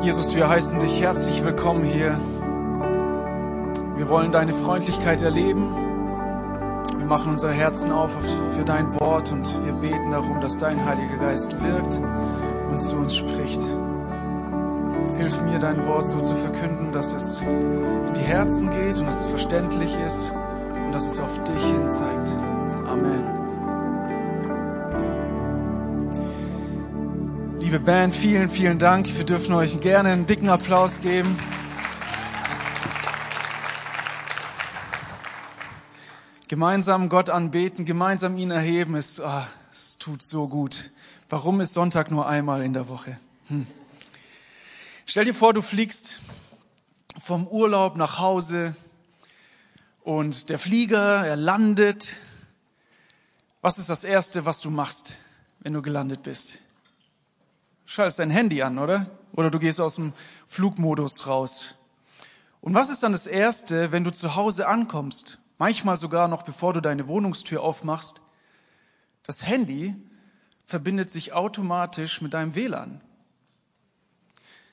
Jesus, wir heißen dich herzlich willkommen hier. Wir wollen deine Freundlichkeit erleben. Wir machen unser Herzen auf für dein Wort und wir beten darum, dass dein Heiliger Geist wirkt und zu uns spricht. Hilf mir, dein Wort so zu verkünden, dass es in die Herzen geht und dass es verständlich ist und dass es auf dich hin zeigt. Amen. Liebe Band, vielen, vielen Dank. Wir dürfen euch gerne einen dicken Applaus geben. Gemeinsam Gott anbeten, gemeinsam ihn erheben, es, oh, es tut so gut. Warum ist Sonntag nur einmal in der Woche? Hm. Stell dir vor, du fliegst vom Urlaub nach Hause und der Flieger, er landet. Was ist das Erste, was du machst, wenn du gelandet bist? Schaltest dein Handy an, oder? Oder du gehst aus dem Flugmodus raus. Und was ist dann das Erste, wenn du zu Hause ankommst? Manchmal sogar noch bevor du deine Wohnungstür aufmachst. Das Handy verbindet sich automatisch mit deinem WLAN.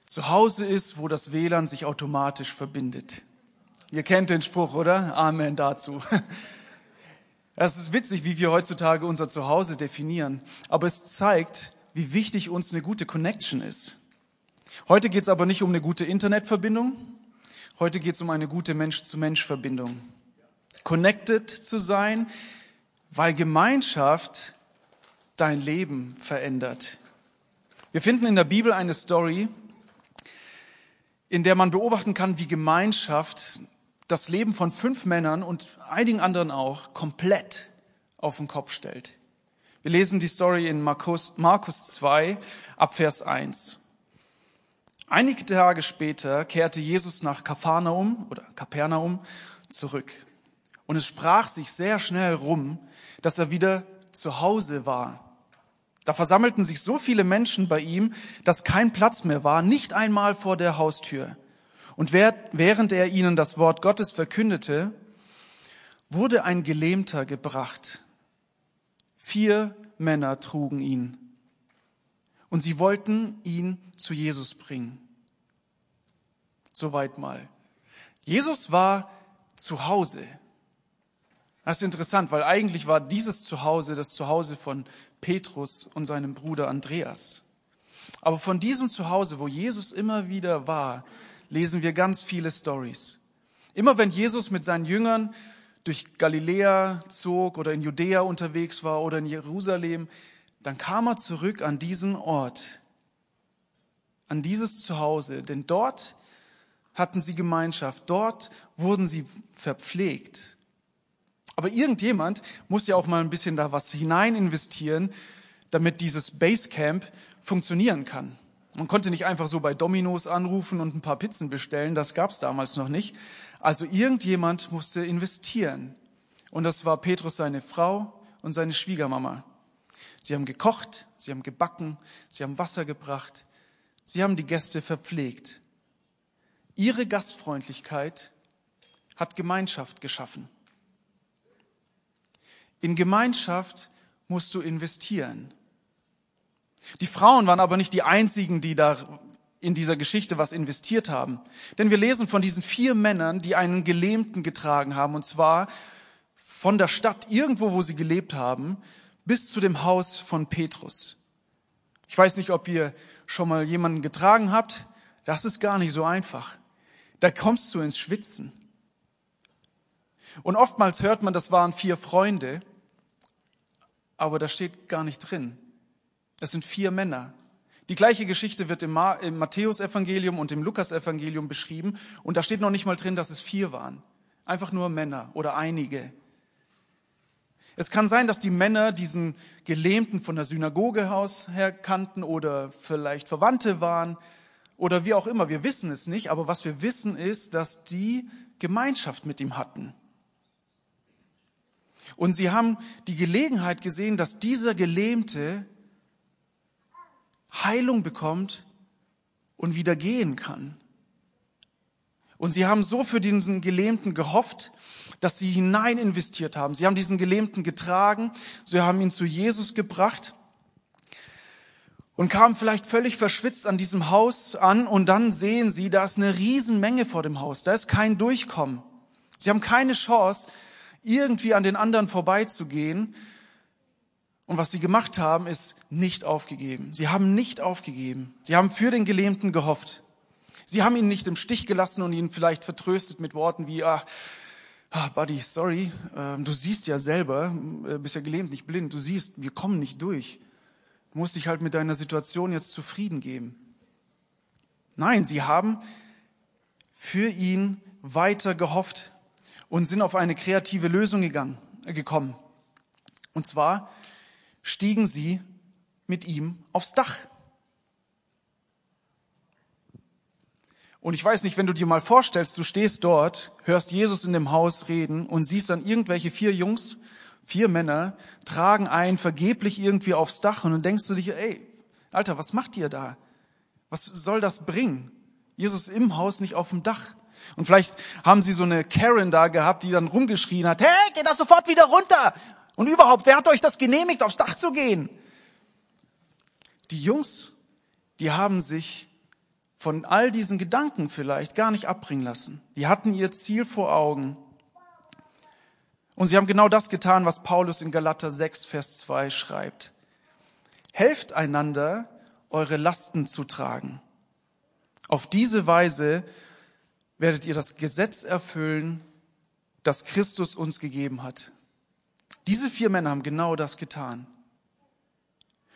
Zu Hause ist, wo das WLAN sich automatisch verbindet. Ihr kennt den Spruch, oder? Amen dazu. Es ist witzig, wie wir heutzutage unser Zuhause definieren, aber es zeigt, wie wichtig uns eine gute Connection ist. Heute geht es aber nicht um eine gute Internetverbindung, heute geht es um eine gute Mensch-zu-Mensch-Verbindung connected zu sein, weil Gemeinschaft dein Leben verändert. Wir finden in der Bibel eine Story, in der man beobachten kann, wie Gemeinschaft das Leben von fünf Männern und einigen anderen auch komplett auf den Kopf stellt. Wir lesen die Story in Markus, Markus 2 ab Vers 1. Einige Tage später kehrte Jesus nach Kapernaum oder Kapernaum zurück. Und es sprach sich sehr schnell rum, dass er wieder zu Hause war. Da versammelten sich so viele Menschen bei ihm, dass kein Platz mehr war, nicht einmal vor der Haustür. Und während er ihnen das Wort Gottes verkündete, wurde ein Gelähmter gebracht. Vier Männer trugen ihn. Und sie wollten ihn zu Jesus bringen. Soweit mal. Jesus war zu Hause. Das ist interessant, weil eigentlich war dieses Zuhause das Zuhause von Petrus und seinem Bruder Andreas. Aber von diesem Zuhause, wo Jesus immer wieder war, lesen wir ganz viele Stories. Immer wenn Jesus mit seinen Jüngern durch Galiläa zog oder in Judäa unterwegs war oder in Jerusalem, dann kam er zurück an diesen Ort, an dieses Zuhause, denn dort hatten sie Gemeinschaft, dort wurden sie verpflegt. Aber irgendjemand muss ja auch mal ein bisschen da was hinein investieren, damit dieses Basecamp funktionieren kann. Man konnte nicht einfach so bei Dominos anrufen und ein paar Pizzen bestellen, das gab's damals noch nicht. Also irgendjemand musste investieren. Und das war Petrus seine Frau und seine Schwiegermama. Sie haben gekocht, sie haben gebacken, sie haben Wasser gebracht, sie haben die Gäste verpflegt. Ihre Gastfreundlichkeit hat Gemeinschaft geschaffen. In Gemeinschaft musst du investieren. Die Frauen waren aber nicht die einzigen, die da in dieser Geschichte was investiert haben. Denn wir lesen von diesen vier Männern, die einen Gelähmten getragen haben, und zwar von der Stadt irgendwo, wo sie gelebt haben, bis zu dem Haus von Petrus. Ich weiß nicht, ob ihr schon mal jemanden getragen habt. Das ist gar nicht so einfach. Da kommst du ins Schwitzen. Und oftmals hört man, das waren vier Freunde aber da steht gar nicht drin. Es sind vier Männer. Die gleiche Geschichte wird im, Ma im Matthäusevangelium und im Lukasevangelium beschrieben und da steht noch nicht mal drin, dass es vier waren. Einfach nur Männer oder einige. Es kann sein, dass die Männer diesen Gelähmten von der Synagoge her kannten oder vielleicht Verwandte waren oder wie auch immer. Wir wissen es nicht, aber was wir wissen ist, dass die Gemeinschaft mit ihm hatten. Und sie haben die Gelegenheit gesehen, dass dieser Gelähmte Heilung bekommt und wieder gehen kann. Und sie haben so für diesen Gelähmten gehofft, dass sie hinein investiert haben. Sie haben diesen Gelähmten getragen, sie haben ihn zu Jesus gebracht. und kamen vielleicht völlig verschwitzt an diesem Haus an und dann sehen sie, da ist eine Riesenmenge vor dem Haus, da ist kein Durchkommen. Sie haben keine Chance, irgendwie an den anderen vorbeizugehen. Und was sie gemacht haben, ist nicht aufgegeben. Sie haben nicht aufgegeben. Sie haben für den Gelähmten gehofft. Sie haben ihn nicht im Stich gelassen und ihn vielleicht vertröstet mit Worten wie, ah, ah Buddy, sorry, äh, du siehst ja selber, äh, bist ja gelähmt, nicht blind, du siehst, wir kommen nicht durch. Du musst dich halt mit deiner Situation jetzt zufrieden geben. Nein, sie haben für ihn weiter gehofft und sind auf eine kreative Lösung gegangen, gekommen. Und zwar stiegen sie mit ihm aufs Dach. Und ich weiß nicht, wenn du dir mal vorstellst, du stehst dort, hörst Jesus in dem Haus reden und siehst dann irgendwelche vier Jungs Vier Männer tragen ein vergeblich irgendwie aufs Dach und dann denkst du dich, ey, Alter, was macht ihr da? Was soll das bringen? Jesus im Haus, nicht auf dem Dach. Und vielleicht haben sie so eine Karen da gehabt, die dann rumgeschrien hat, hey, geht da sofort wieder runter! Und überhaupt, wer hat euch das genehmigt, aufs Dach zu gehen? Die Jungs, die haben sich von all diesen Gedanken vielleicht gar nicht abbringen lassen. Die hatten ihr Ziel vor Augen. Und sie haben genau das getan, was Paulus in Galater 6, Vers 2 schreibt. Helft einander, eure Lasten zu tragen. Auf diese Weise werdet ihr das Gesetz erfüllen, das Christus uns gegeben hat. Diese vier Männer haben genau das getan.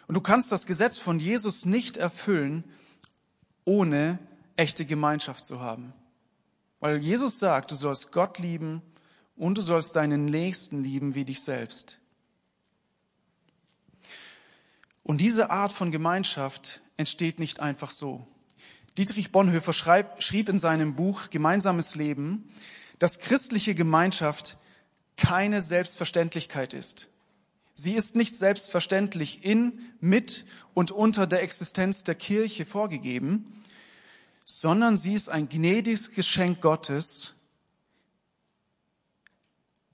Und du kannst das Gesetz von Jesus nicht erfüllen, ohne echte Gemeinschaft zu haben. Weil Jesus sagt, du sollst Gott lieben und du sollst deinen Nächsten lieben wie dich selbst. Und diese Art von Gemeinschaft entsteht nicht einfach so. Dietrich Bonhoeffer schreib, schrieb in seinem Buch Gemeinsames Leben, dass christliche Gemeinschaft keine Selbstverständlichkeit ist. Sie ist nicht selbstverständlich in, mit und unter der Existenz der Kirche vorgegeben, sondern sie ist ein gnädiges Geschenk Gottes,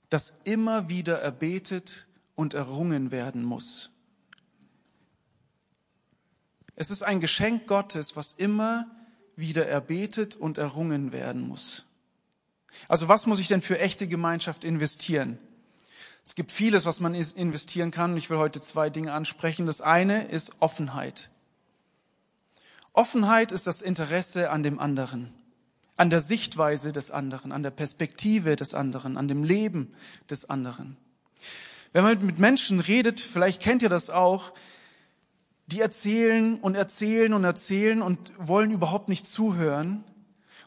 das immer wieder erbetet und errungen werden muss. Es ist ein Geschenk Gottes, was immer wieder erbetet und errungen werden muss. Also was muss ich denn für echte Gemeinschaft investieren? Es gibt vieles, was man investieren kann. Ich will heute zwei Dinge ansprechen. Das eine ist Offenheit. Offenheit ist das Interesse an dem anderen an der Sichtweise des anderen, an der Perspektive des anderen, an dem Leben des anderen. Wenn man mit Menschen redet, vielleicht kennt ihr das auch, die erzählen und erzählen und erzählen und wollen überhaupt nicht zuhören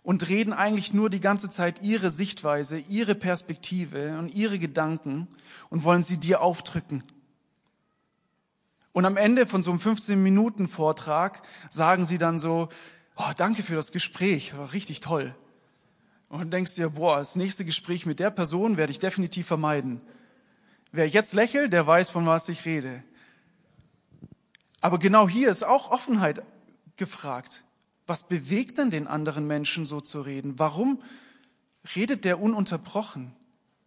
und reden eigentlich nur die ganze Zeit ihre Sichtweise, ihre Perspektive und ihre Gedanken und wollen sie dir aufdrücken. Und am Ende von so einem 15 Minuten Vortrag sagen sie dann so, oh, danke für das Gespräch, war richtig toll. Und denkst dir, boah, das nächste Gespräch mit der Person werde ich definitiv vermeiden. Wer jetzt lächelt, der weiß, von was ich rede. Aber genau hier ist auch Offenheit gefragt. Was bewegt denn den anderen Menschen so zu reden? Warum redet der ununterbrochen?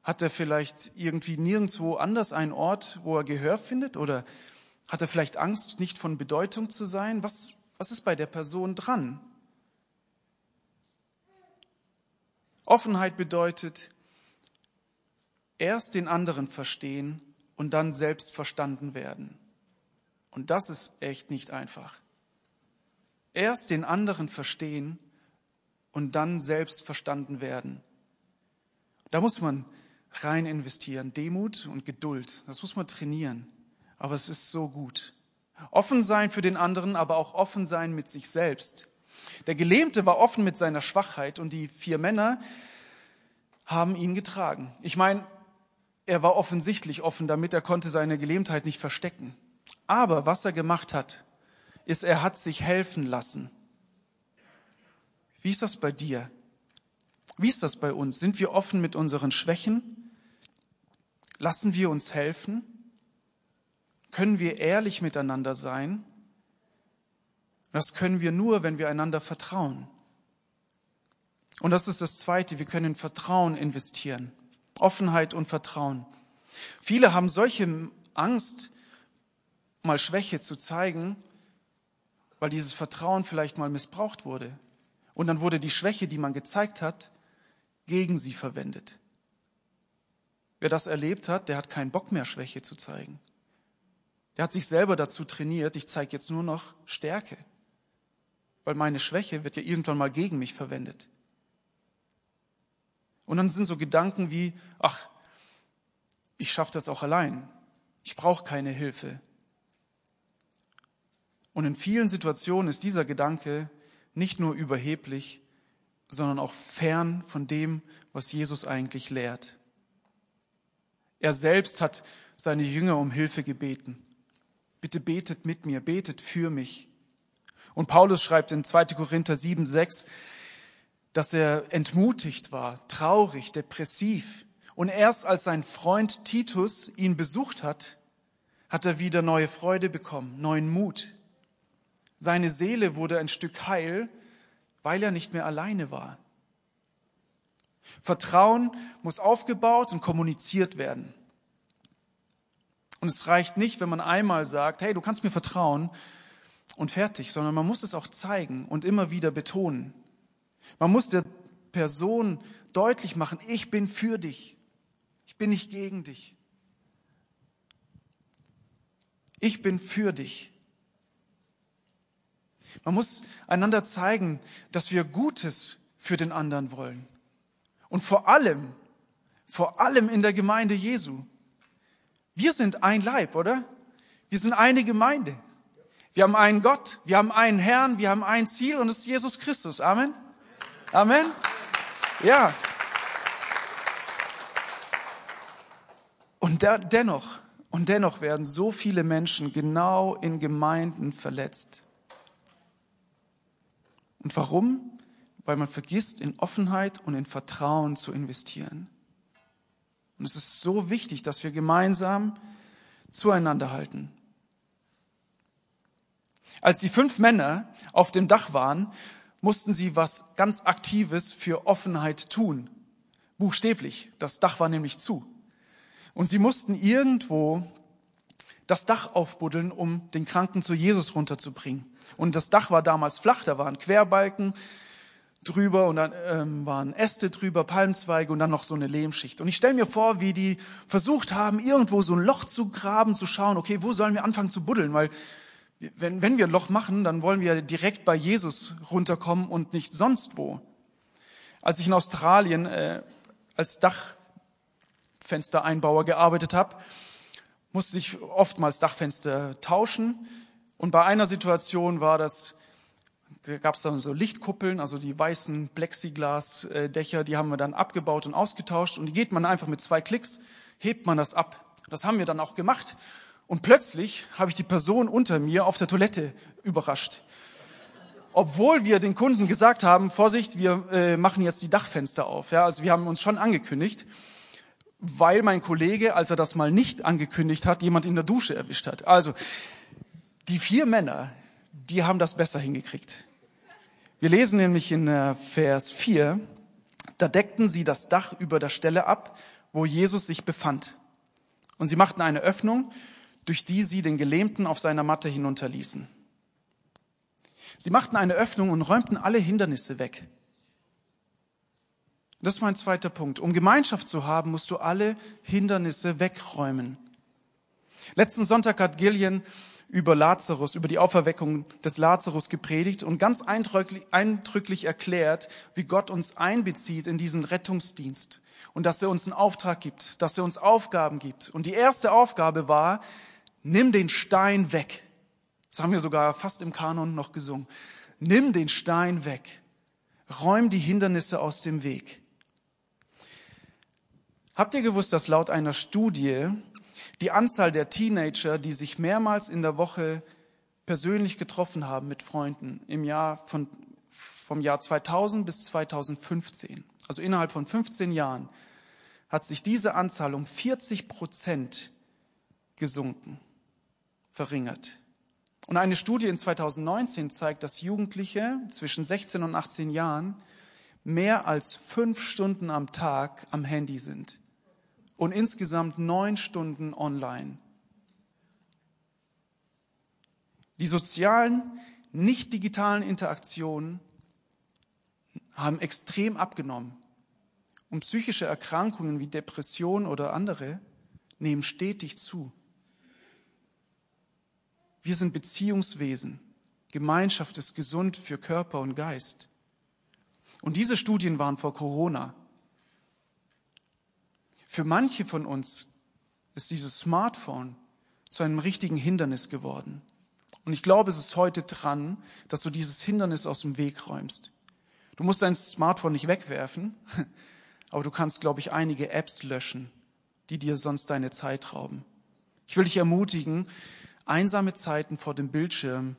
Hat er vielleicht irgendwie nirgendwo anders einen Ort, wo er Gehör findet? Oder hat er vielleicht Angst, nicht von Bedeutung zu sein? Was, was ist bei der Person dran? Offenheit bedeutet, erst den anderen verstehen und dann selbst verstanden werden. Und das ist echt nicht einfach. Erst den anderen verstehen und dann selbst verstanden werden. Da muss man rein investieren. Demut und Geduld. Das muss man trainieren. Aber es ist so gut. Offen sein für den anderen, aber auch offen sein mit sich selbst. Der Gelähmte war offen mit seiner Schwachheit und die vier Männer haben ihn getragen. Ich meine, er war offensichtlich offen damit, er konnte seine Gelähmtheit nicht verstecken. Aber was er gemacht hat, ist, er hat sich helfen lassen. Wie ist das bei dir? Wie ist das bei uns? Sind wir offen mit unseren Schwächen? Lassen wir uns helfen? können wir ehrlich miteinander sein. Das können wir nur, wenn wir einander vertrauen. Und das ist das Zweite, wir können Vertrauen investieren. Offenheit und Vertrauen. Viele haben solche Angst, mal Schwäche zu zeigen, weil dieses Vertrauen vielleicht mal missbraucht wurde. Und dann wurde die Schwäche, die man gezeigt hat, gegen sie verwendet. Wer das erlebt hat, der hat keinen Bock mehr, Schwäche zu zeigen. Der hat sich selber dazu trainiert, ich zeige jetzt nur noch Stärke, weil meine Schwäche wird ja irgendwann mal gegen mich verwendet. Und dann sind so Gedanken wie, ach, ich schaffe das auch allein. Ich brauche keine Hilfe. Und in vielen Situationen ist dieser Gedanke nicht nur überheblich, sondern auch fern von dem, was Jesus eigentlich lehrt. Er selbst hat seine Jünger um Hilfe gebeten. Bitte betet mit mir, betet für mich. Und Paulus schreibt in 2. Korinther 7, 6, dass er entmutigt war, traurig, depressiv. Und erst als sein Freund Titus ihn besucht hat, hat er wieder neue Freude bekommen, neuen Mut. Seine Seele wurde ein Stück heil, weil er nicht mehr alleine war. Vertrauen muss aufgebaut und kommuniziert werden. Und es reicht nicht, wenn man einmal sagt, hey, du kannst mir vertrauen und fertig, sondern man muss es auch zeigen und immer wieder betonen. Man muss der Person deutlich machen, ich bin für dich. Ich bin nicht gegen dich. Ich bin für dich. Man muss einander zeigen, dass wir Gutes für den anderen wollen. Und vor allem, vor allem in der Gemeinde Jesu. Wir sind ein Leib, oder? Wir sind eine Gemeinde. Wir haben einen Gott, wir haben einen Herrn, wir haben ein Ziel und es ist Jesus Christus. Amen. Amen. Ja. Und dennoch, und dennoch werden so viele Menschen genau in Gemeinden verletzt. Und warum? Weil man vergisst, in Offenheit und in Vertrauen zu investieren. Und es ist so wichtig, dass wir gemeinsam zueinander halten. Als die fünf Männer auf dem Dach waren, mussten sie was ganz Aktives für Offenheit tun. Buchstäblich. Das Dach war nämlich zu. Und sie mussten irgendwo das Dach aufbuddeln, um den Kranken zu Jesus runterzubringen. Und das Dach war damals flach, da waren Querbalken drüber und dann ähm, waren Äste drüber, Palmzweige und dann noch so eine Lehmschicht. Und ich stelle mir vor, wie die versucht haben, irgendwo so ein Loch zu graben, zu schauen, okay, wo sollen wir anfangen zu buddeln? Weil wenn, wenn wir ein Loch machen, dann wollen wir direkt bei Jesus runterkommen und nicht sonst wo. Als ich in Australien äh, als Dachfenstereinbauer gearbeitet habe, musste ich oftmals Dachfenster tauschen. Und bei einer Situation war das, da gab es dann so Lichtkuppeln, also die weißen Plexiglasdächer, die haben wir dann abgebaut und ausgetauscht. Und die geht man einfach mit zwei Klicks, hebt man das ab. Das haben wir dann auch gemacht. Und plötzlich habe ich die Person unter mir auf der Toilette überrascht. Obwohl wir den Kunden gesagt haben, Vorsicht, wir äh, machen jetzt die Dachfenster auf. Ja, also wir haben uns schon angekündigt, weil mein Kollege, als er das mal nicht angekündigt hat, jemand in der Dusche erwischt hat. Also die vier Männer, die haben das besser hingekriegt. Wir lesen nämlich in äh, Vers 4, da deckten sie das Dach über der Stelle ab, wo Jesus sich befand. Und sie machten eine Öffnung durch die sie den Gelähmten auf seiner Matte hinunterließen. Sie machten eine Öffnung und räumten alle Hindernisse weg. Das ist mein zweiter Punkt. Um Gemeinschaft zu haben, musst du alle Hindernisse wegräumen. Letzten Sonntag hat Gillian über Lazarus, über die Auferweckung des Lazarus gepredigt und ganz eindrücklich, erklärt, wie Gott uns einbezieht in diesen Rettungsdienst und dass er uns einen Auftrag gibt, dass er uns Aufgaben gibt. Und die erste Aufgabe war, nimm den Stein weg. Das haben wir sogar fast im Kanon noch gesungen. Nimm den Stein weg. Räum die Hindernisse aus dem Weg. Habt ihr gewusst, dass laut einer Studie die Anzahl der Teenager, die sich mehrmals in der Woche persönlich getroffen haben mit Freunden im Jahr von, vom Jahr 2000 bis 2015, also innerhalb von 15 Jahren, hat sich diese Anzahl um 40 Prozent gesunken verringert. Und eine Studie in 2019 zeigt, dass Jugendliche zwischen 16 und 18 Jahren mehr als fünf Stunden am Tag am Handy sind und insgesamt neun Stunden online. Die sozialen nicht digitalen Interaktionen haben extrem abgenommen. Und psychische Erkrankungen wie Depression oder andere nehmen stetig zu. Wir sind Beziehungswesen. Gemeinschaft ist gesund für Körper und Geist. Und diese Studien waren vor Corona. Für manche von uns ist dieses Smartphone zu einem richtigen Hindernis geworden. Und ich glaube, es ist heute dran, dass du dieses Hindernis aus dem Weg räumst. Du musst dein Smartphone nicht wegwerfen, aber du kannst, glaube ich, einige Apps löschen, die dir sonst deine Zeit rauben. Ich will dich ermutigen, einsame Zeiten vor dem Bildschirm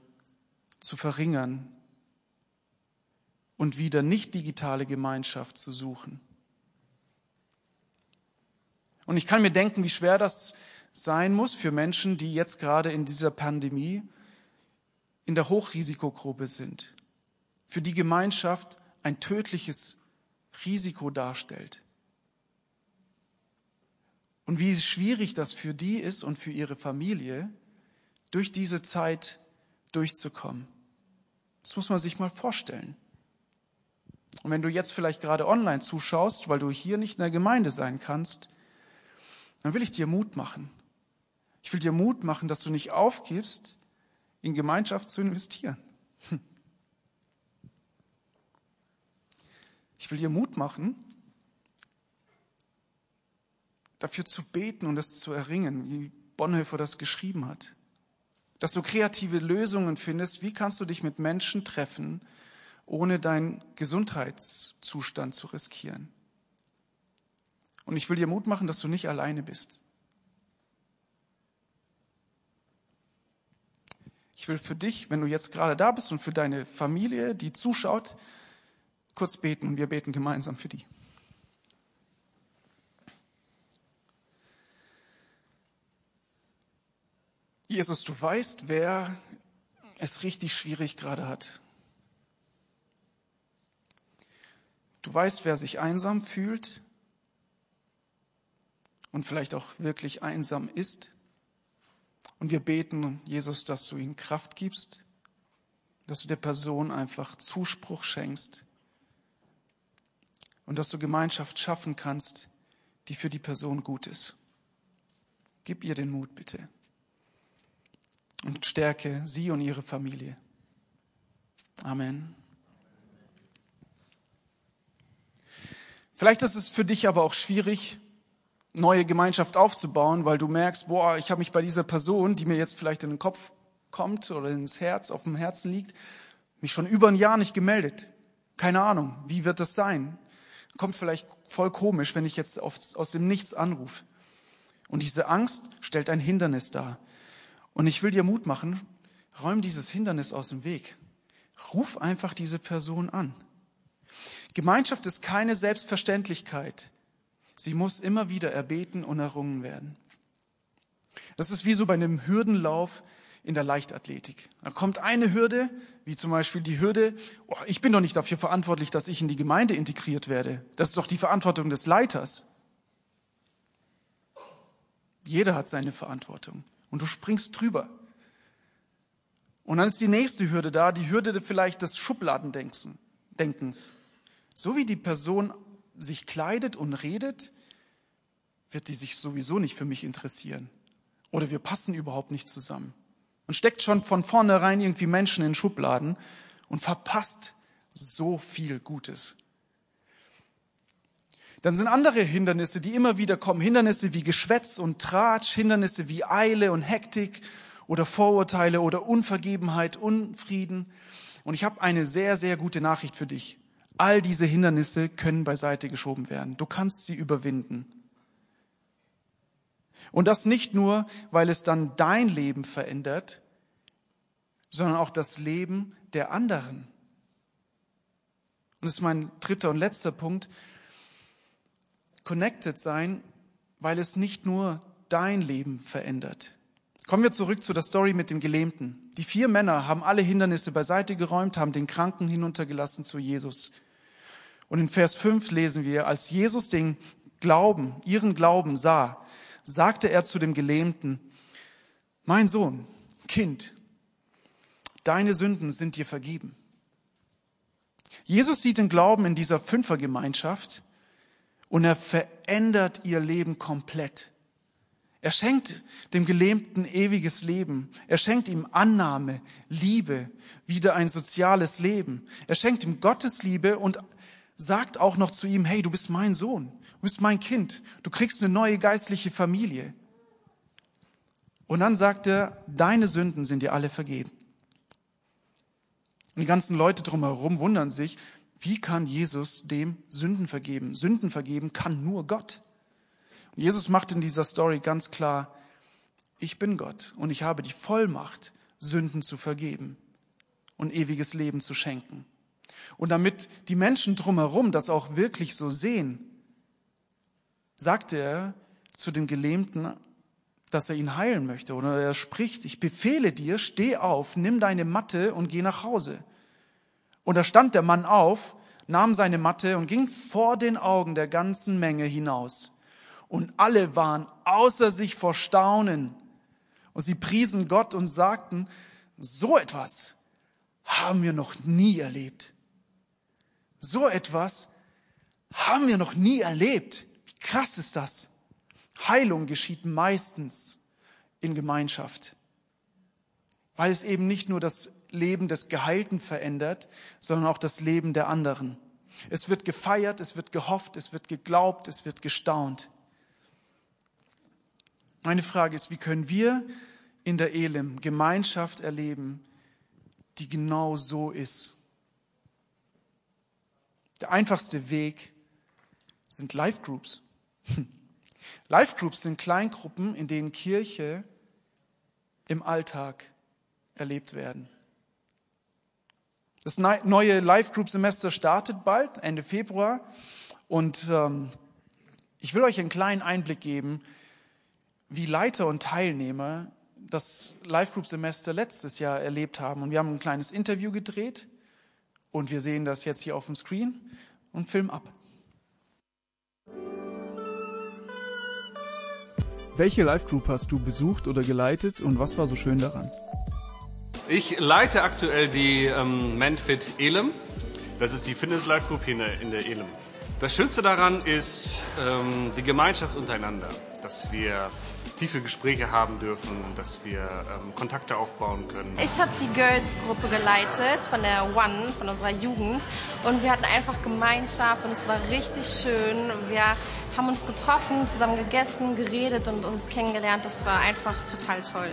zu verringern und wieder nicht digitale Gemeinschaft zu suchen. Und ich kann mir denken, wie schwer das sein muss für Menschen, die jetzt gerade in dieser Pandemie in der Hochrisikogruppe sind, für die Gemeinschaft ein tödliches Risiko darstellt. Und wie schwierig das für die ist und für ihre Familie, durch diese Zeit durchzukommen. Das muss man sich mal vorstellen. Und wenn du jetzt vielleicht gerade online zuschaust, weil du hier nicht in der Gemeinde sein kannst, dann will ich dir Mut machen. Ich will dir Mut machen, dass du nicht aufgibst, in Gemeinschaft zu investieren. Hm. Ich will dir Mut machen, dafür zu beten und es zu erringen, wie Bonhoeffer das geschrieben hat. Dass du kreative Lösungen findest, wie kannst du dich mit Menschen treffen, ohne deinen Gesundheitszustand zu riskieren. Und ich will dir Mut machen, dass du nicht alleine bist. Ich will für dich, wenn du jetzt gerade da bist und für deine Familie, die zuschaut, kurz beten und wir beten gemeinsam für die. Jesus, du weißt, wer es richtig schwierig gerade hat. Du weißt, wer sich einsam fühlt und vielleicht auch wirklich einsam ist. Und wir beten, Jesus, dass du ihnen Kraft gibst, dass du der Person einfach Zuspruch schenkst und dass du Gemeinschaft schaffen kannst, die für die Person gut ist. Gib ihr den Mut, bitte. Und stärke sie und ihre Familie. Amen. Vielleicht ist es für dich aber auch schwierig, neue Gemeinschaft aufzubauen, weil du merkst, boah, ich habe mich bei dieser Person, die mir jetzt vielleicht in den Kopf kommt oder ins Herz, auf dem Herzen liegt, mich schon über ein Jahr nicht gemeldet. Keine Ahnung, wie wird das sein? Kommt vielleicht voll komisch, wenn ich jetzt aus dem Nichts anrufe. Und diese Angst stellt ein Hindernis dar. Und ich will dir Mut machen, räum dieses Hindernis aus dem Weg. Ruf einfach diese Person an. Gemeinschaft ist keine Selbstverständlichkeit. Sie muss immer wieder erbeten und errungen werden. Das ist wie so bei einem Hürdenlauf in der Leichtathletik. Da kommt eine Hürde, wie zum Beispiel die Hürde, oh, ich bin doch nicht dafür verantwortlich, dass ich in die Gemeinde integriert werde. Das ist doch die Verantwortung des Leiters. Jeder hat seine Verantwortung. Und du springst drüber. Und dann ist die nächste Hürde da, die Hürde vielleicht des Schubladendenkens. So wie die Person sich kleidet und redet, wird die sich sowieso nicht für mich interessieren. Oder wir passen überhaupt nicht zusammen. Und steckt schon von vornherein irgendwie Menschen in Schubladen und verpasst so viel Gutes. Dann sind andere Hindernisse, die immer wieder kommen. Hindernisse wie Geschwätz und Tratsch, Hindernisse wie Eile und Hektik oder Vorurteile oder Unvergebenheit, Unfrieden. Und ich habe eine sehr, sehr gute Nachricht für dich. All diese Hindernisse können beiseite geschoben werden. Du kannst sie überwinden. Und das nicht nur, weil es dann dein Leben verändert, sondern auch das Leben der anderen. Und das ist mein dritter und letzter Punkt. Connected sein, weil es nicht nur dein Leben verändert. Kommen wir zurück zu der Story mit dem Gelähmten. Die vier Männer haben alle Hindernisse beiseite geräumt, haben den Kranken hinuntergelassen zu Jesus. Und in Vers 5 lesen wir, als Jesus den Glauben, ihren Glauben sah, sagte er zu dem Gelähmten, mein Sohn, Kind, deine Sünden sind dir vergeben. Jesus sieht den Glauben in dieser Fünfergemeinschaft und er verändert ihr Leben komplett. Er schenkt dem Gelähmten ewiges Leben. Er schenkt ihm Annahme, Liebe, wieder ein soziales Leben. Er schenkt ihm Gottes Liebe und sagt auch noch zu ihm, hey, du bist mein Sohn, du bist mein Kind, du kriegst eine neue geistliche Familie. Und dann sagt er, deine Sünden sind dir alle vergeben. Und die ganzen Leute drumherum wundern sich, wie kann Jesus dem Sünden vergeben? Sünden vergeben kann nur Gott. Jesus macht in dieser Story ganz klar, ich bin Gott und ich habe die Vollmacht, Sünden zu vergeben und ewiges Leben zu schenken. Und damit die Menschen drumherum das auch wirklich so sehen, sagte er zu dem Gelähmten, dass er ihn heilen möchte. Oder er spricht, ich befehle dir, steh auf, nimm deine Matte und geh nach Hause. Und da stand der Mann auf, nahm seine Matte und ging vor den Augen der ganzen Menge hinaus und alle waren außer sich vor Staunen. Und sie priesen Gott und sagten, so etwas haben wir noch nie erlebt. So etwas haben wir noch nie erlebt. Wie krass ist das? Heilung geschieht meistens in Gemeinschaft, weil es eben nicht nur das Leben des Geheilten verändert, sondern auch das Leben der anderen. Es wird gefeiert, es wird gehofft, es wird geglaubt, es wird gestaunt. Meine Frage ist, wie können wir in der Elim Gemeinschaft erleben, die genau so ist? Der einfachste Weg sind Life Groups. Life Groups sind Kleingruppen, in denen Kirche im Alltag erlebt werden. Das neue Life Group Semester startet bald, Ende Februar. Und ähm, ich will euch einen kleinen Einblick geben, wie Leiter und Teilnehmer das Life Group Semester letztes Jahr erlebt haben. Und wir haben ein kleines Interview gedreht und wir sehen das jetzt hier auf dem Screen und film ab. Welche Life Group hast du besucht oder geleitet und was war so schön daran? Ich leite aktuell die ähm, Manfit Elem. Das ist die Fitness Life Group hier in der, in der Elem. Das Schönste daran ist ähm, die Gemeinschaft untereinander, dass wir tiefe Gespräche haben dürfen, dass wir ähm, Kontakte aufbauen können. Ich habe die Girls-Gruppe geleitet von der One, von unserer Jugend. Und wir hatten einfach Gemeinschaft und es war richtig schön. Wir haben uns getroffen, zusammen gegessen, geredet und uns kennengelernt. Das war einfach total toll.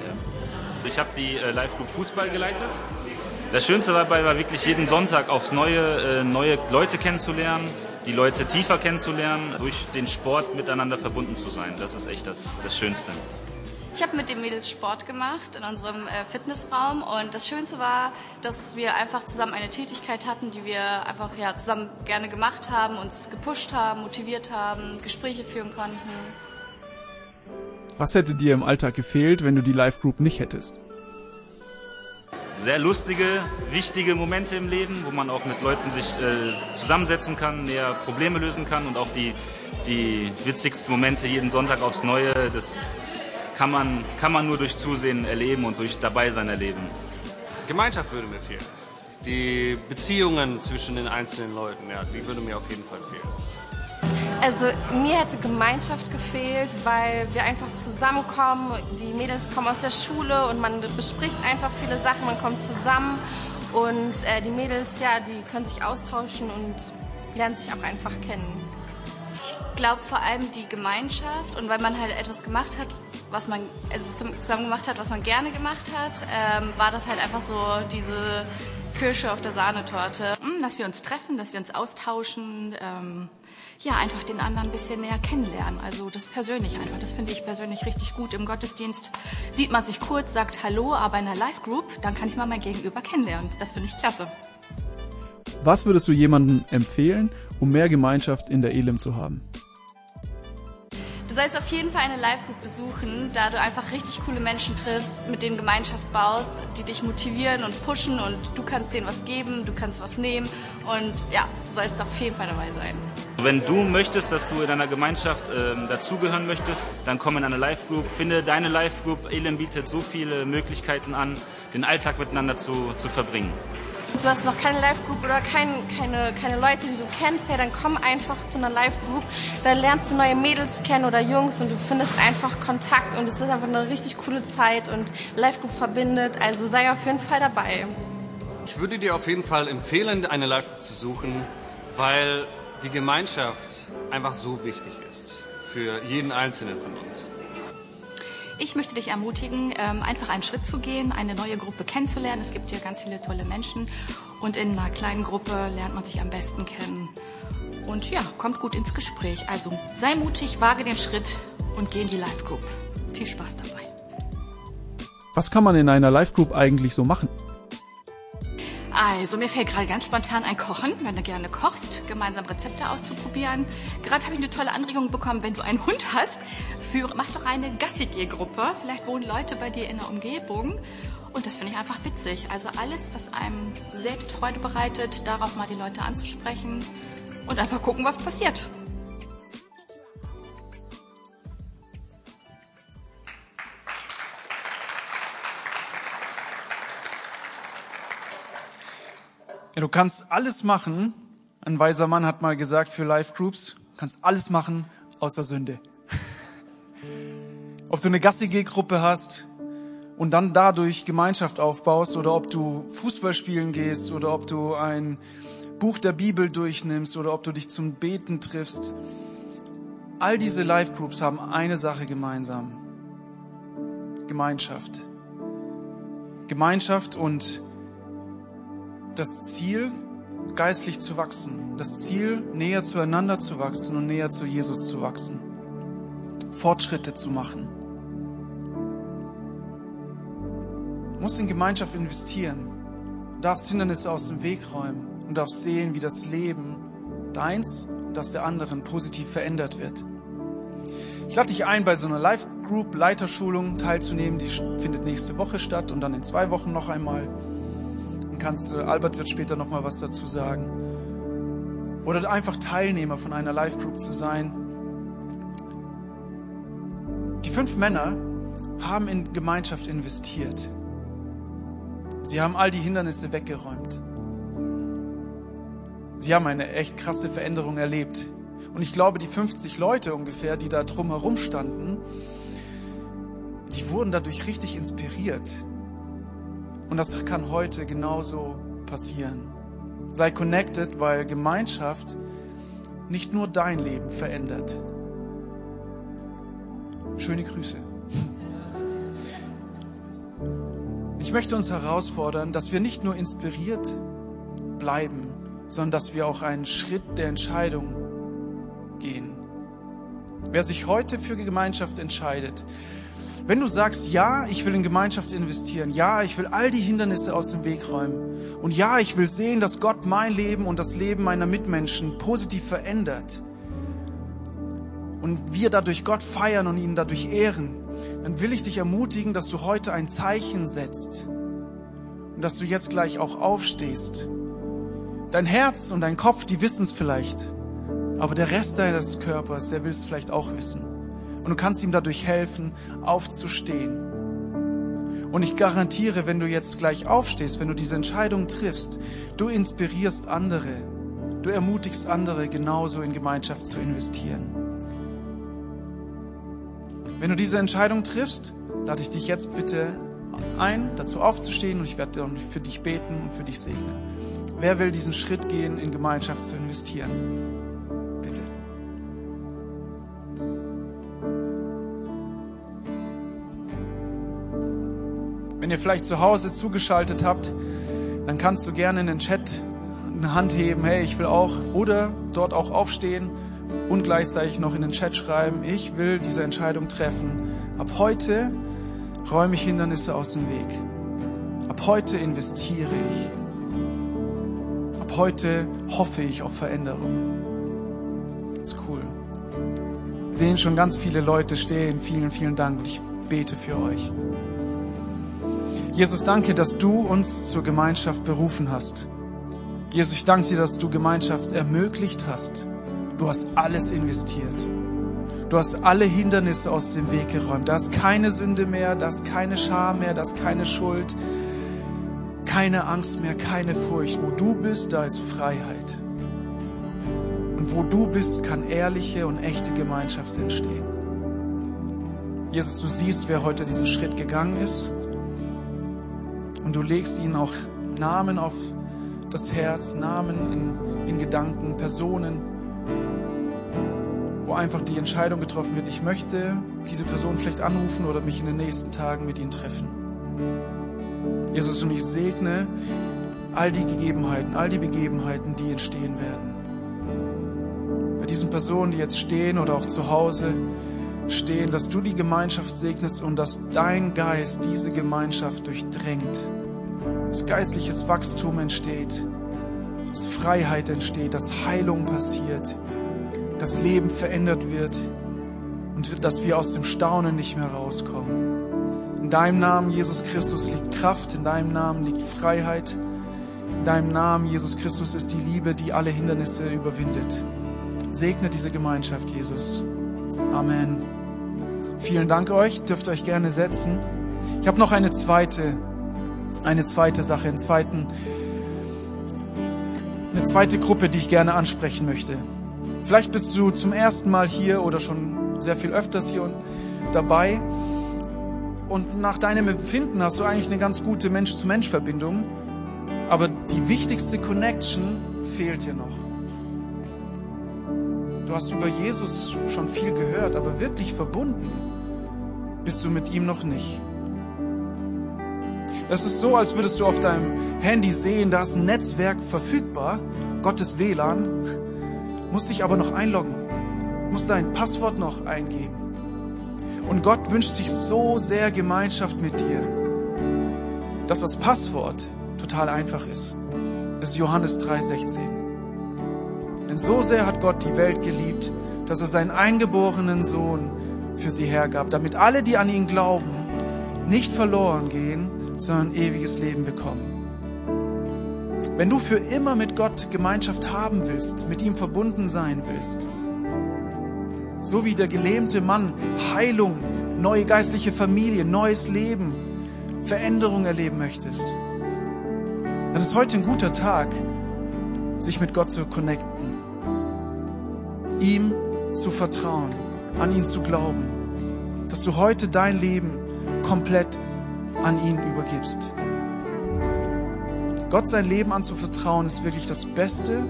Ich habe die äh, Live-Group Fußball geleitet. Das Schönste dabei war wirklich jeden Sonntag aufs Neue, äh, neue Leute kennenzulernen die Leute tiefer kennenzulernen, durch den Sport miteinander verbunden zu sein. Das ist echt das, das Schönste. Ich habe mit den Mädels Sport gemacht in unserem äh, Fitnessraum und das Schönste war, dass wir einfach zusammen eine Tätigkeit hatten, die wir einfach ja, zusammen gerne gemacht haben, uns gepusht haben, motiviert haben, Gespräche führen konnten. Was hätte dir im Alltag gefehlt, wenn du die Live Group nicht hättest? Sehr lustige, wichtige Momente im Leben, wo man auch mit Leuten sich äh, zusammensetzen kann, mehr Probleme lösen kann und auch die, die witzigsten Momente jeden Sonntag aufs Neue, das kann man, kann man nur durch Zusehen erleben und durch Dabeisein erleben. Gemeinschaft würde mir fehlen. Die Beziehungen zwischen den einzelnen Leuten, ja, die würde mir auf jeden Fall fehlen. Also mir hätte Gemeinschaft gefehlt, weil wir einfach zusammenkommen. Die Mädels kommen aus der Schule und man bespricht einfach viele Sachen, man kommt zusammen und äh, die Mädels, ja, die können sich austauschen und lernen sich auch einfach kennen. Ich glaube vor allem die Gemeinschaft und weil man halt etwas gemacht hat, was man also zusammen gemacht hat, was man gerne gemacht hat, ähm, war das halt einfach so diese Kirsche auf der Sahnetorte. Hm, dass wir uns treffen, dass wir uns austauschen. Ähm ja, einfach den anderen ein bisschen näher kennenlernen. Also das persönlich einfach. Das finde ich persönlich richtig gut. Im Gottesdienst sieht man sich kurz, sagt Hallo, aber in einer Live-Group, dann kann ich mal mein Gegenüber kennenlernen. Das finde ich klasse. Was würdest du jemandem empfehlen, um mehr Gemeinschaft in der Elim zu haben? Du sollst auf jeden Fall eine Live-Group besuchen, da du einfach richtig coole Menschen triffst, mit denen Gemeinschaft baust, die dich motivieren und pushen und du kannst denen was geben, du kannst was nehmen und ja, du sollst auf jeden Fall dabei sein. Wenn du möchtest, dass du in einer Gemeinschaft äh, dazugehören möchtest, dann komm in eine Live-Group, finde deine Live-Group. Elem bietet so viele Möglichkeiten an, den Alltag miteinander zu, zu verbringen. Du hast noch keine Live-Group oder kein, keine, keine Leute, die du kennst, ja, dann komm einfach zu einer Live-Group. Da lernst du neue Mädels kennen oder Jungs und du findest einfach Kontakt und es wird einfach eine richtig coole Zeit und Live-Group verbindet. Also sei auf jeden Fall dabei. Ich würde dir auf jeden Fall empfehlen, eine Live-Group zu suchen, weil die Gemeinschaft einfach so wichtig ist für jeden Einzelnen von uns. Ich möchte dich ermutigen, ähm, einfach einen Schritt zu gehen, eine neue Gruppe kennenzulernen. Es gibt hier ganz viele tolle Menschen und in einer kleinen Gruppe lernt man sich am besten kennen. Und ja, kommt gut ins Gespräch. Also sei mutig, wage den Schritt und geh in die Live Group. Viel Spaß dabei. Was kann man in einer Live Group eigentlich so machen? Also, mir fällt gerade ganz spontan ein Kochen, wenn du gerne kochst, gemeinsam Rezepte auszuprobieren. Gerade habe ich eine tolle Anregung bekommen, wenn du einen Hund hast, für, mach doch eine Gassigeh-Gruppe. Vielleicht wohnen Leute bei dir in der Umgebung. Und das finde ich einfach witzig. Also alles, was einem selbst Freude bereitet, darauf mal die Leute anzusprechen und einfach gucken, was passiert. Du kannst alles machen. Ein weiser Mann hat mal gesagt für Life Groups, kannst alles machen außer Sünde. ob du eine Gassi-G-Gruppe hast und dann dadurch Gemeinschaft aufbaust oder ob du Fußball spielen gehst oder ob du ein Buch der Bibel durchnimmst oder ob du dich zum Beten triffst. All diese Life Groups haben eine Sache gemeinsam. Gemeinschaft. Gemeinschaft und das Ziel, geistlich zu wachsen. Das Ziel, näher zueinander zu wachsen und näher zu Jesus zu wachsen. Fortschritte zu machen. Du musst in Gemeinschaft investieren. Du darfst Hindernisse aus dem Weg räumen und darfst sehen, wie das Leben deins und das der anderen positiv verändert wird. Ich lade dich ein, bei so einer Live-Group-Leiterschulung teilzunehmen. Die findet nächste Woche statt und dann in zwei Wochen noch einmal kannst. Albert wird später noch mal was dazu sagen. Oder einfach Teilnehmer von einer Live Group zu sein. Die fünf Männer haben in Gemeinschaft investiert. Sie haben all die Hindernisse weggeräumt. Sie haben eine echt krasse Veränderung erlebt. Und ich glaube, die 50 Leute ungefähr, die da drumherum standen, die wurden dadurch richtig inspiriert. Und das kann heute genauso passieren. Sei connected, weil Gemeinschaft nicht nur dein Leben verändert. Schöne Grüße. Ich möchte uns herausfordern, dass wir nicht nur inspiriert bleiben, sondern dass wir auch einen Schritt der Entscheidung gehen. Wer sich heute für Gemeinschaft entscheidet, wenn du sagst, ja, ich will in Gemeinschaft investieren, ja, ich will all die Hindernisse aus dem Weg räumen und ja, ich will sehen, dass Gott mein Leben und das Leben meiner Mitmenschen positiv verändert und wir dadurch Gott feiern und ihn dadurch ehren, dann will ich dich ermutigen, dass du heute ein Zeichen setzt und dass du jetzt gleich auch aufstehst. Dein Herz und dein Kopf, die wissen es vielleicht, aber der Rest deines Körpers, der will es vielleicht auch wissen. Und du kannst ihm dadurch helfen, aufzustehen. Und ich garantiere, wenn du jetzt gleich aufstehst, wenn du diese Entscheidung triffst, du inspirierst andere. Du ermutigst andere, genauso in Gemeinschaft zu investieren. Wenn du diese Entscheidung triffst, lade ich dich jetzt bitte ein, dazu aufzustehen und ich werde für dich beten und für dich segnen. Wer will diesen Schritt gehen, in Gemeinschaft zu investieren? Wenn ihr vielleicht zu Hause zugeschaltet habt, dann kannst du gerne in den Chat eine Hand heben, hey, ich will auch, oder dort auch aufstehen und gleichzeitig noch in den Chat schreiben, ich will diese Entscheidung treffen. Ab heute räume ich Hindernisse aus dem Weg. Ab heute investiere ich. Ab heute hoffe ich auf Veränderung. Das ist cool. Sehen schon ganz viele Leute stehen. Vielen, vielen Dank und ich bete für euch. Jesus, danke, dass du uns zur Gemeinschaft berufen hast. Jesus, ich danke dir, dass du Gemeinschaft ermöglicht hast, Du hast alles investiert. Du hast alle Hindernisse aus dem Weg geräumt. Da ist keine Sünde mehr, da ist keine Scham mehr, da ist keine Schuld, keine Angst mehr, keine Furcht. Wo du bist, da ist Freiheit. Und wo du bist, kann ehrliche und echte Gemeinschaft entstehen. Jesus, du siehst, wer heute diesen Schritt gegangen ist. Und du legst ihnen auch Namen auf das Herz, Namen in den Gedanken, Personen, wo einfach die Entscheidung getroffen wird, ich möchte diese Person vielleicht anrufen oder mich in den nächsten Tagen mit ihnen treffen. Jesus, und ich segne all die Gegebenheiten, all die Begebenheiten, die entstehen werden. Bei diesen Personen, die jetzt stehen oder auch zu Hause stehen, dass du die Gemeinschaft segnest und dass dein Geist diese Gemeinschaft durchdrängt. Dass geistliches Wachstum entsteht, dass Freiheit entsteht, dass Heilung passiert, das Leben verändert wird und dass wir aus dem Staunen nicht mehr rauskommen. In deinem Namen, Jesus Christus, liegt Kraft, in deinem Namen liegt Freiheit, in deinem Namen, Jesus Christus, ist die Liebe, die alle Hindernisse überwindet. Segne diese Gemeinschaft, Jesus. Amen. Vielen Dank euch, dürft euch gerne setzen. Ich habe noch eine zweite, eine zweite Sache, einen zweiten, eine zweite Gruppe, die ich gerne ansprechen möchte. Vielleicht bist du zum ersten Mal hier oder schon sehr viel öfters hier dabei. Und nach deinem Empfinden hast du eigentlich eine ganz gute Mensch-zu-Mensch-Verbindung. Aber die wichtigste Connection fehlt dir noch. Du hast über Jesus schon viel gehört, aber wirklich verbunden bist du mit ihm noch nicht. Es ist so, als würdest du auf deinem Handy sehen, da ist ein Netzwerk verfügbar, Gottes WLAN, musst dich aber noch einloggen, musst dein Passwort noch eingeben. Und Gott wünscht sich so sehr Gemeinschaft mit dir, dass das Passwort total einfach ist. Das ist Johannes 3,16. Denn so sehr hat Gott die Welt geliebt, dass er seinen eingeborenen Sohn für sie hergab, damit alle, die an ihn glauben, nicht verloren gehen, sondern ewiges Leben bekommen. Wenn du für immer mit Gott Gemeinschaft haben willst, mit ihm verbunden sein willst, so wie der gelähmte Mann Heilung, neue geistliche Familie, neues Leben, Veränderung erleben möchtest, dann ist heute ein guter Tag, sich mit Gott zu connecten, ihm zu vertrauen, an ihn zu glauben, dass du heute dein Leben komplett an ihn übergibst. Gott sein Leben anzuvertrauen, ist wirklich das Beste,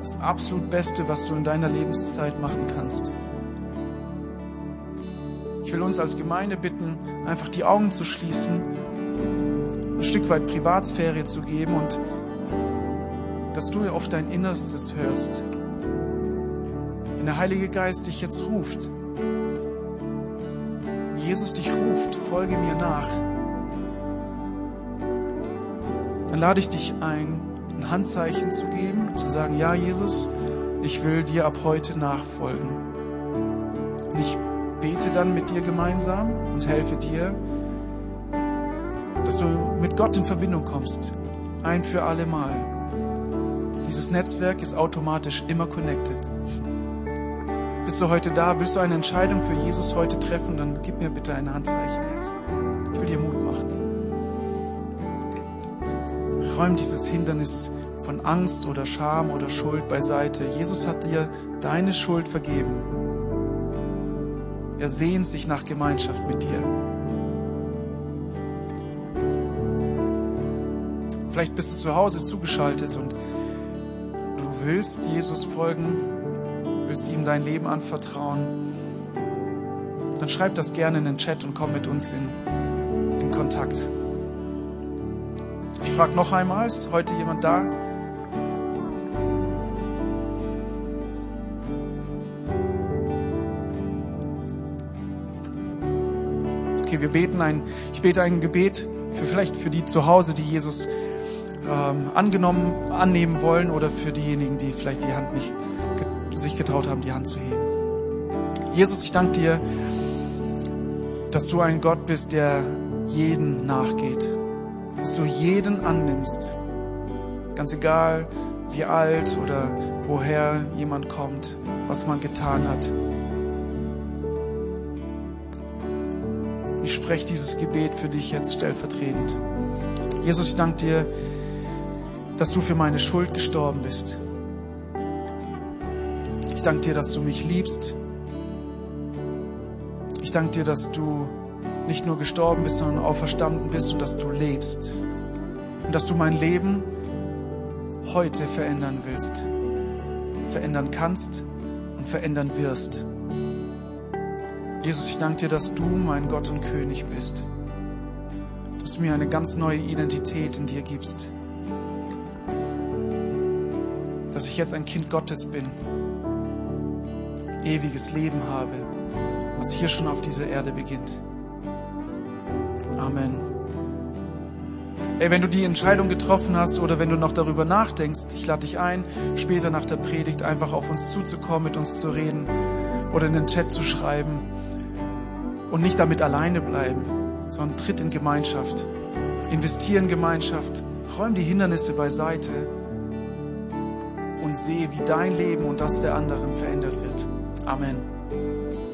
das absolut Beste, was du in deiner Lebenszeit machen kannst. Ich will uns als Gemeinde bitten, einfach die Augen zu schließen, ein Stück weit Privatsphäre zu geben und dass du auf dein Innerstes hörst. Wenn der Heilige Geist dich jetzt ruft, Jesus dich ruft, folge mir nach dann lade ich dich ein, ein Handzeichen zu geben, zu sagen, ja Jesus, ich will dir ab heute nachfolgen. Und ich bete dann mit dir gemeinsam und helfe dir, dass du mit Gott in Verbindung kommst, ein für alle Mal. Dieses Netzwerk ist automatisch immer connected. Bist du heute da? Willst du eine Entscheidung für Jesus heute treffen? Dann gib mir bitte ein Handzeichen jetzt. Ich will dir Mut machen räum dieses Hindernis von Angst oder Scham oder Schuld beiseite. Jesus hat dir deine Schuld vergeben. Er sehnt sich nach Gemeinschaft mit dir. Vielleicht bist du zu Hause zugeschaltet und du willst Jesus folgen, willst ihm dein Leben anvertrauen. Dann schreib das gerne in den Chat und komm mit uns in, in Kontakt. Ich frage noch einmal, ist heute jemand da? Okay, wir beten ein, ich bete ein Gebet für vielleicht für die zu Hause, die Jesus ähm, angenommen, annehmen wollen oder für diejenigen, die vielleicht die Hand nicht sich getraut haben, die Hand zu heben. Jesus, ich danke dir, dass du ein Gott bist, der jeden nachgeht dass du jeden annimmst. Ganz egal, wie alt oder woher jemand kommt, was man getan hat. Ich spreche dieses Gebet für dich jetzt stellvertretend. Jesus, ich danke dir, dass du für meine Schuld gestorben bist. Ich danke dir, dass du mich liebst. Ich danke dir, dass du nicht nur gestorben bist, sondern auch verstanden bist und dass du lebst. Und dass du mein Leben heute verändern willst, verändern kannst und verändern wirst. Jesus, ich danke dir, dass du mein Gott und König bist, dass du mir eine ganz neue Identität in dir gibst, dass ich jetzt ein Kind Gottes bin, ewiges Leben habe, was hier schon auf dieser Erde beginnt. Amen. Ey, wenn du die Entscheidung getroffen hast oder wenn du noch darüber nachdenkst, ich lade dich ein, später nach der Predigt einfach auf uns zuzukommen, mit uns zu reden oder in den Chat zu schreiben und nicht damit alleine bleiben, sondern tritt in Gemeinschaft, investier in Gemeinschaft, räum die Hindernisse beiseite und sehe, wie dein Leben und das der anderen verändert wird. Amen.